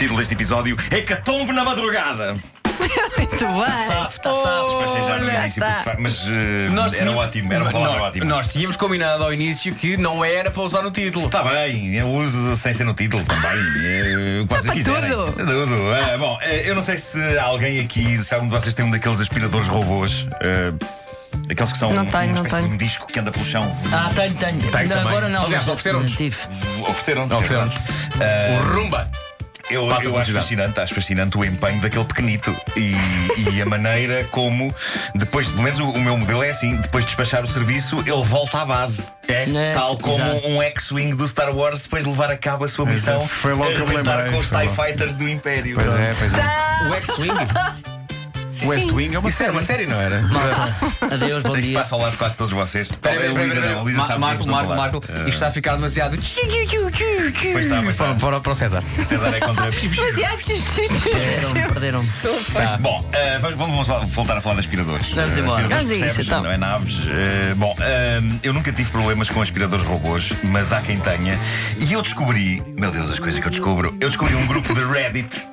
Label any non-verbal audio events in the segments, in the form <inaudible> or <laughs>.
Título deste episódio: Hecatombe na madrugada. Muito bem. Sabe, está sabe. Despachei já no Olha, início, está. porque fa- mas eh, Nós era tínhamos- ótimo, era uma palavra nós, ótima. Nós tínhamos combinado ao início que não era para usar no título. Está bem, eu uso sem ser no título também. eh, O que vocês para quiserem. tudo. Tudo. Ah, bom, eh, eu não sei se alguém aqui, se algum de vocês tem um daqueles aspiradores robôs. eh, Aqueles que são Não tenho, uma não espécie tenho. de um disco que anda pelo chão. Ah, tenho, tenho. Tenho também. Agora não. Aliás, ofereceram-nos. Tive. Ofereceram-nos. Ofereceram-nos. Ah, O Rumba. Eu, eu acho fascinante, acho fascinante o empenho daquele pequenito e, e a maneira como, depois, pelo menos o, o meu modelo é assim: depois de despachar o serviço, ele volta à base. É, Tal sim, como exato. um X-Wing do Star Wars depois de levar a cabo a sua missão. foi logo a que eu lembrei, com os foi TIE logo. Fighters do Império. Pois é, pois é. O X-Wing. <laughs> West Wing é uma era uma série, não era? Adeus, bom Sei que dia. passa ao lado de quase todos vocês. Peraí, peraí, Luísa peraí, Luísa Ma- sabe Marco, Marco, Marco. Isto está a ficar demasiado. Pois está, pois está. Para, para, para o César. O César é contra. <laughs> Mas tchus. Perderam-me, perderam-me. Bom, eh, vamos, vamos voltar a falar de aspiradores. Vamos Eh, embora. aspiradores Vamos a isso, percebes, então. Não é naves. Eh, bom, eh, eu nunca tive problemas com aspiradores robôs, mas há quem tenha. E eu descobri, meu Deus, as coisas que eu descubro. Eu descobri um grupo de Reddit.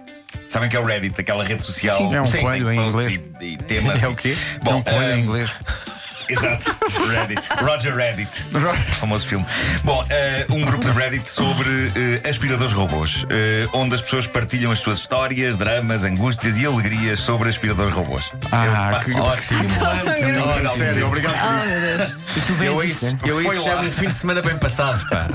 Sabem que é o Reddit, aquela rede social. Sim, é um coelho em inglês. E, e temas. <laughs> É o quê? Bom, é um coelho em inglês. Exato, Reddit. Roger Reddit. Famoso filme. Bom, eh, um grupo de Reddit sobre eh, aspiradores robôs, eh, onde as pessoas partilham as suas histórias, dramas, angústias e alegrias sobre aspiradores robôs. Ah, Eu passo- que Ótimo. Não, Sério, obrigado por isso. E Eu vês isso, eu Foi isso já um fim de semana bem passado, pá.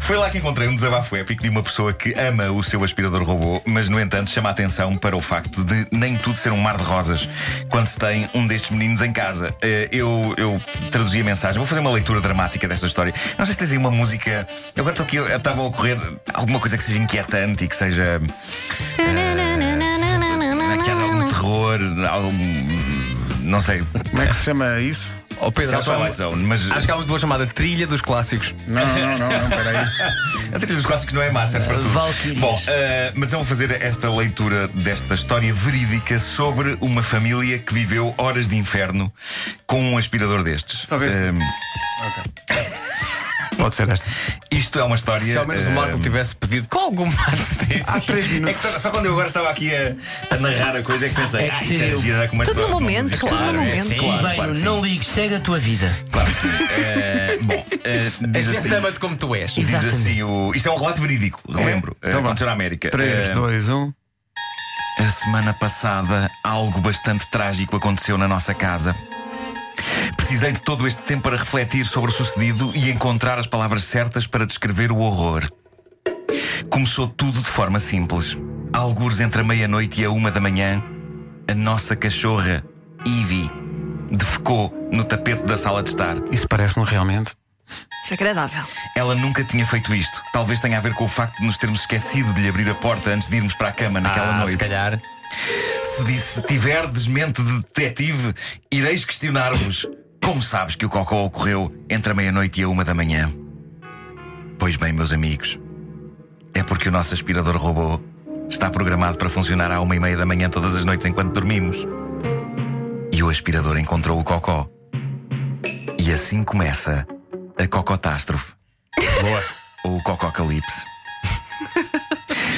Foi lá que encontrei um desabafo épico de uma pessoa que ama o seu aspirador robô, mas no entanto chama a atenção para o facto de nem tudo ser um mar de rosas quando se tem um destes meninos em casa. Eu, eu traduzi a mensagem, vou fazer uma leitura dramática desta história. Não sei se tens aí uma música. Eu agora estou aqui, estava a ocorrer alguma coisa que seja inquietante e que seja. eh, que haja algum terror, algum. Não sei. Como é que se chama isso? Ó Pedro, é acho, que há Twilight uma- Zone, mas. acho que há uma muito boa chamada Trilha dos Clássicos. Não, não, não, não, peraí. <laughs> A trilha dos clássicos não é má, serve para tudo. Valkyries. Bom, eh, mas eu vou fazer esta leitura desta história verídica sobre uma família que viveu horas de inferno com um aspirador destes. Só vê se- Eh, Pode ser esta. isto é uma história. Se ao menos eh, o Marco tivesse pedido com algum Há três É minutos. que só, só quando eu agora estava aqui a, a narrar a coisa é que pensei, É que ah, isto é eu- gira com uma Tudo história. no momento, música." tudo no Claro, é, momento. sim, claro, bem, claro, sim. não ligues, segue a tua vida. Claro que sim. Eh, bom, eh, A diz gente assim. ama-te como tu és. Diz Exatamente. assim o. Isto é um relato verídico, relembro. Então eh, vá. aconteceu na América. 3, Eh, 2, 1. A semana passada, algo bastante trágico aconteceu na nossa casa. Precisei de todo este tempo para refletir sobre o sucedido e encontrar as palavras certas para descrever o horror. Começou tudo de forma simples. Algures entre a meia-noite e a uma da manhã, a nossa cachorra, Ivy, defecou no tapete da sala de estar. Isso parece-me realmente. Desagradável. Ela nunca tinha feito isto. Talvez tenha a ver com o facto de nos termos esquecido de lhe abrir a porta antes de irmos para a cama naquela ah, noite. se calhar. Se, disse, se tiverdes mente de detetive, ireis questionar-vos. Como sabes que o cocó ocorreu entre a meia-noite e a uma da manhã? Pois bem, meus amigos, é porque o nosso aspirador robô está programado para funcionar à uma e meia da manhã todas as noites enquanto dormimos. E o aspirador encontrou o cocó. E assim começa a cocotástrofe. Boa. Ou o cococalipse.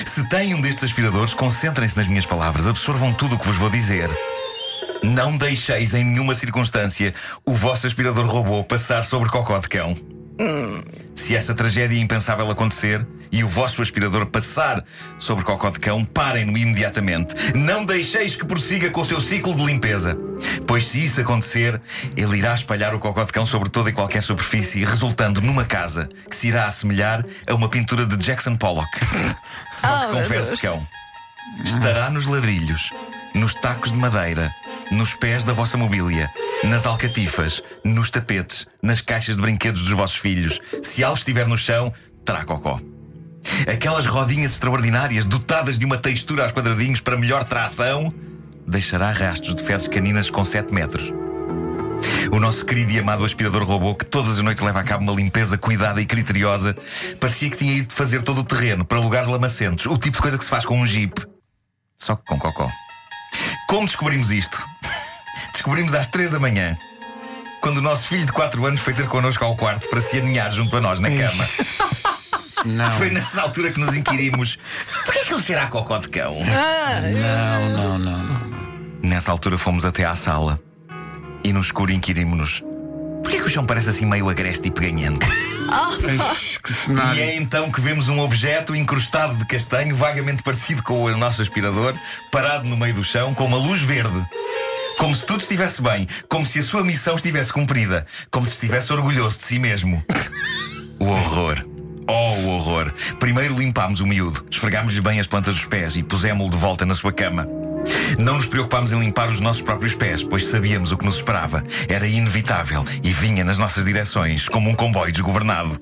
Se têm um destes aspiradores, concentrem-se nas minhas palavras, absorvam tudo o que vos vou dizer. Não deixeis em nenhuma circunstância o vosso aspirador robô passar sobre cocó de cão. Se essa tragédia impensável acontecer e o vosso aspirador passar sobre cocó de cão, parem-no imediatamente. Não deixeis que prossiga com o seu ciclo de limpeza. Pois se isso acontecer, ele irá espalhar o cocó de cão sobre toda e qualquer superfície, resultando numa casa que se irá assemelhar a uma pintura de Jackson Pollock. <laughs> Só que Oh, Deus. de cão. Estará nos ladrilhos, nos tacos de madeira, nos pés da vossa mobília, nas alcatifas, nos tapetes, nas caixas de brinquedos dos vossos filhos. Se algo estiver no chão, terá cocó. Aquelas rodinhas extraordinárias dotadas de uma textura aos quadradinhos para melhor tração, deixará rastros de fezes caninas com 7 metros. O nosso querido e amado aspirador robô, que todas as noites leva a cabo uma limpeza cuidada e criteriosa, parecia que tinha ido fazer todo o terreno para lugares lamacentos, o tipo de coisa que se faz com um jeep. Só que com cocó. Como descobrimos isto? Descobrimos às 3 da manhã, quando o nosso filho de 4 anos foi ter connosco ao quarto para se aninhar junto a nós na cama. Não. Foi nessa altura que nos inquirimos: porquê que ele a cocó de cão? Não, não, não, não. Nessa altura fomos até à sala e no escuro inquirimos-nos: porquê que o chão parece assim meio agreste e peganhento? Que E é então que vemos um objeto incrustado de castanho, vagamente parecido com o nosso aspirador, parado no meio do chão, com uma luz verde. Como se tudo estivesse bem, como se a sua missão estivesse cumprida, como se estivesse orgulhoso de si mesmo. O horror. Oh, o horror. Primeiro limpámos o miúdo, esfregámos-lhe bem as plantas dos pés e pusémo-lo de volta na sua cama. Não nos preocupámos em limpar os nossos próprios pés, pois sabíamos o que nos esperava. Era inevitável e vinha nas nossas direções, como um comboio desgovernado.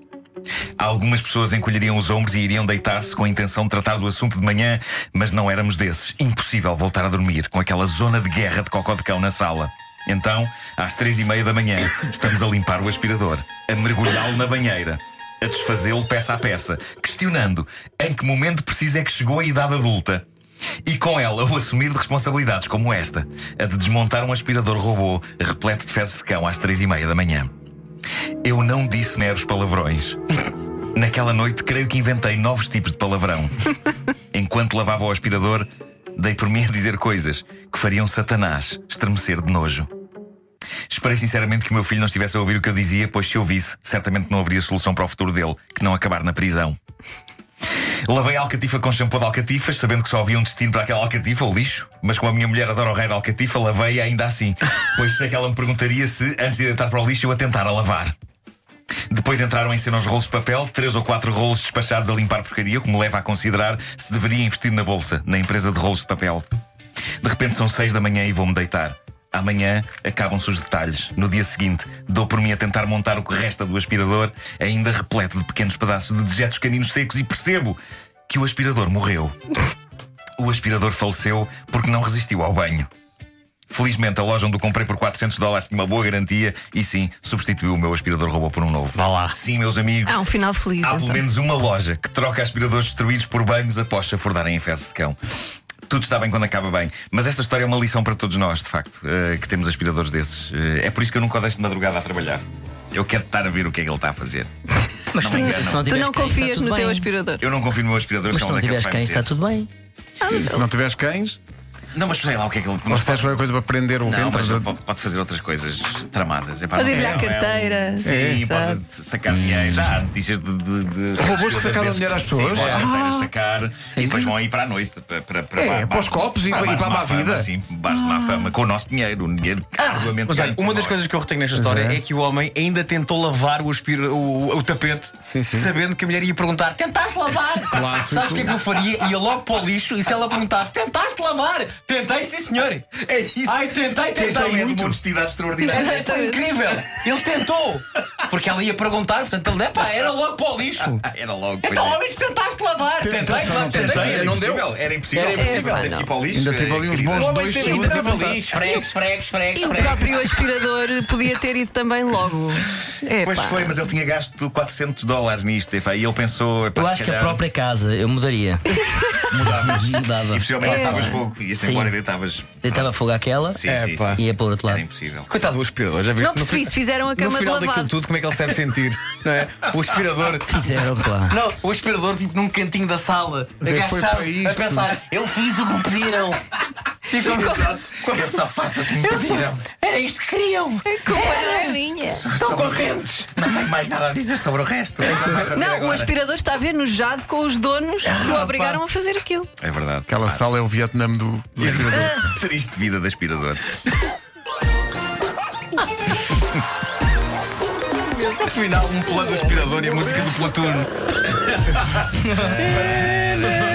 Algumas pessoas encolheriam os ombros e iriam deitar-se com a intenção de tratar do assunto de manhã, mas não éramos desses. Impossível voltar a dormir com aquela zona de guerra de cocó de cão na sala. Então, às três e meia da manhã, estamos a limpar o aspirador, a mergulhá-lo na banheira, a desfazê-lo peça a peça, questionando em que momento preciso é que chegou a idade adulta. E com ela o assumir de responsabilidades como esta, a de desmontar um aspirador robô repleto de fezes de cão às três e meia da manhã. Eu não disse meros palavrões. Naquela noite, creio que inventei novos tipos de palavrão. <laughs> Enquanto lavava o aspirador, dei por mim a dizer coisas que fariam Satanás estremecer de nojo. Esperei sinceramente que o meu filho não estivesse a ouvir o que eu dizia, pois se ouvisse, certamente não haveria solução para o futuro dele que não acabar na prisão. Lavei a alcatifa com shampoo de alcatifas, sabendo que só havia um destino para aquela alcatifa, o lixo. Mas como a minha mulher adora o rei da alcatifa, lavei ainda assim. Pois sei que ela me perguntaria se, antes de deitar para o lixo, eu a tentar a lavar. Depois entraram em cena os rolos de papel, três ou quatro rolos despachados a limpar porcaria, o que me leva a considerar se deveria investir na bolsa, na empresa de rolos de papel. De repente são seis da manhã e vou-me deitar. Amanhã acabam-se os detalhes. No dia seguinte, dou por mim a tentar montar o que resta do aspirador, ainda repleto de pequenos pedaços de dejetos caninos secos, e percebo que o aspirador morreu. O aspirador faleceu porque não resistiu ao banho. Felizmente, a loja onde o comprei por 400 dólares tinha uma boa garantia e sim, substituiu o meu aspirador robô por um novo. Vá lá. Sim, meus amigos. Há um final feliz. Há pelo então. menos uma loja que troca aspiradores destruídos por banhos após chafordarem em fezes de cão. Tudo está bem quando acaba bem. Mas esta história é uma lição para todos nós, de facto, eh, que temos aspiradores desses. Eh, é por isso que eu nunca o deixo de madrugada a trabalhar. Eu quero estar a ver o que é que ele está a fazer. Mas Não tu, se engano. não Tu não confias no teu bem. aspirador. Eu não confio no meu aspirador, Mas se não é tiveres se cães, está tudo bem. Se não tiveres cães, Não, mas sei lá o que é que ele. ou se tens qualquer coisa para prender o Não, ventre. mas da- pode, fazer outras coisas tramadas. Epá, Pode sei, à é um- carteira. Sim, Exato. pode sacar dinheiro. Já há notícias de. de, de Robôs que sacaram dinheiro às pessoas? Sim, Ah. carteiras sacar e depois vão aí para a noite. Para, para, para, É, bar- para os copos e- bar- e para a má vida. Sim, bares de má fama. Com o nosso dinheiro. O dinheiro arduamente Mas olha, uma das coisas que eu retenho nesta história é. é que o homem ainda tentou lavar o, aspira, o, o tapete, Sim, sim. sabendo que a mulher ia perguntar: Tentaste lavar? Clássico. Sabes o que é que eu faria? Ia logo para o lixo e se ela perguntasse: Tentaste lavar? Tentei, sim, senhor. É isso. Ai, tentei, tentei homem é de muito. uma honestidade extraordinária. É, incrível! Ele tentou! Porque ela ia perguntar, portanto ele epá, era logo para o lixo. <laughs> Era logo. Então, é. homens, tentaste lavar! Tentei, claro, tentei, era não deu. impossível. Era impossível. Era impossível. Teve que ir para o lixo. Ainda teve ali uns bons dois segundos ainda a teve ali, esfregue, esfregue, esfregue, E o próprio aspirador podia ter ido também logo. Pois foi, mas ele tinha gasto 400 dólares nisto. epá, e ele pensou. epá, Eu se acho que a calhar própria casa eu mudaria. <laughs> Mudavas. <laughs> Mudava. E possivelmente É. deitavas fogo. Ias Sim. embora e deitavas. Deitava fogo àquela Sim, É, sim, sim. e ia para o outro Era lado. impossível. Coitado do aspirador, já viste? Não percebi se fizeram a No cama de final daquilo lavado. tudo, como é que ele se deve <laughs> sentir? Não é? O aspirador. Fizeram, claro. Não, o aspirador, tipo, num cantinho da sala, foi agachado, para a isto. pensar, eu fiz o que me pediram. <laughs> Tipo, Eu só faço o que me pediram. era isto que queriam. A culpa não é minha. Estão contentes. Não tenho mais nada a dizer sobre o resto. É isso que ele vai fazer Não, o agora. aspirador está a ver nojado com os donos que o obrigaram a fazer aquilo. É verdade. Aquela sala é o Vietnã do, do aspirador. <laughs> Triste vida de aspirador. Afinal, um plano do aspirador e a música do Platoon. <laughs>